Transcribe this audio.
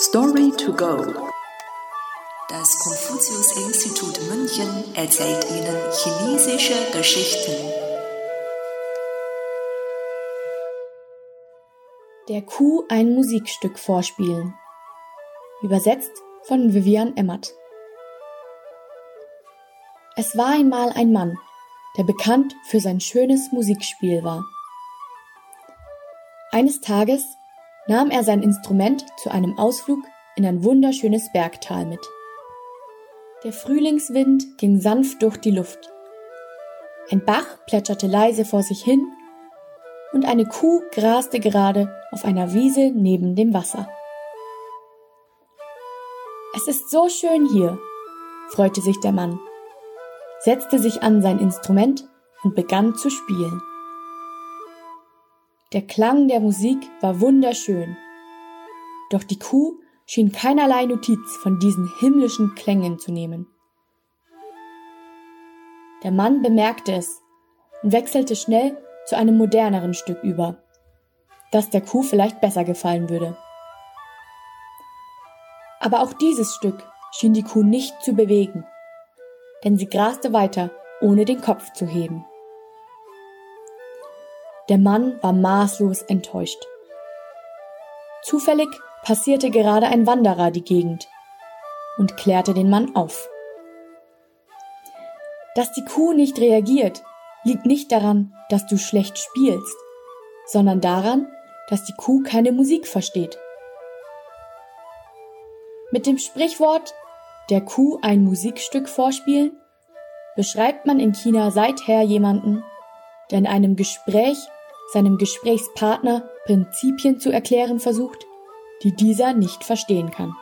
Story to go. Das Konfuzius-Institut München erzählt Ihnen chinesische Geschichten. Der Kuh ein Musikstück vorspielen. Übersetzt von Vivian Emmert. Es war einmal ein Mann, der bekannt für sein schönes Musikspiel war. Eines Tages nahm er sein Instrument zu einem Ausflug in ein wunderschönes Bergtal mit. Der Frühlingswind ging sanft durch die Luft. Ein Bach plätscherte leise vor sich hin und eine Kuh graste gerade auf einer Wiese neben dem Wasser. Es ist so schön hier, freute sich der Mann, setzte sich an sein Instrument und begann zu spielen. Der Klang der Musik war wunderschön. Doch die Kuh schien keinerlei Notiz von diesen himmlischen Klängen zu nehmen. Der Mann bemerkte es und wechselte schnell zu einem moderneren Stück über, das der Kuh vielleicht besser gefallen würde. Aber auch dieses Stück schien die Kuh nicht zu bewegen, denn sie graste weiter, ohne den Kopf zu heben. Der Mann war maßlos enttäuscht. Zufällig passierte gerade ein Wanderer die Gegend und klärte den Mann auf. Dass die Kuh nicht reagiert, liegt nicht daran, dass du schlecht spielst, sondern daran, dass die Kuh keine Musik versteht. Mit dem Sprichwort der Kuh ein Musikstück vorspielen beschreibt man in China seither jemanden, der in einem Gespräch seinem Gesprächspartner Prinzipien zu erklären versucht, die dieser nicht verstehen kann.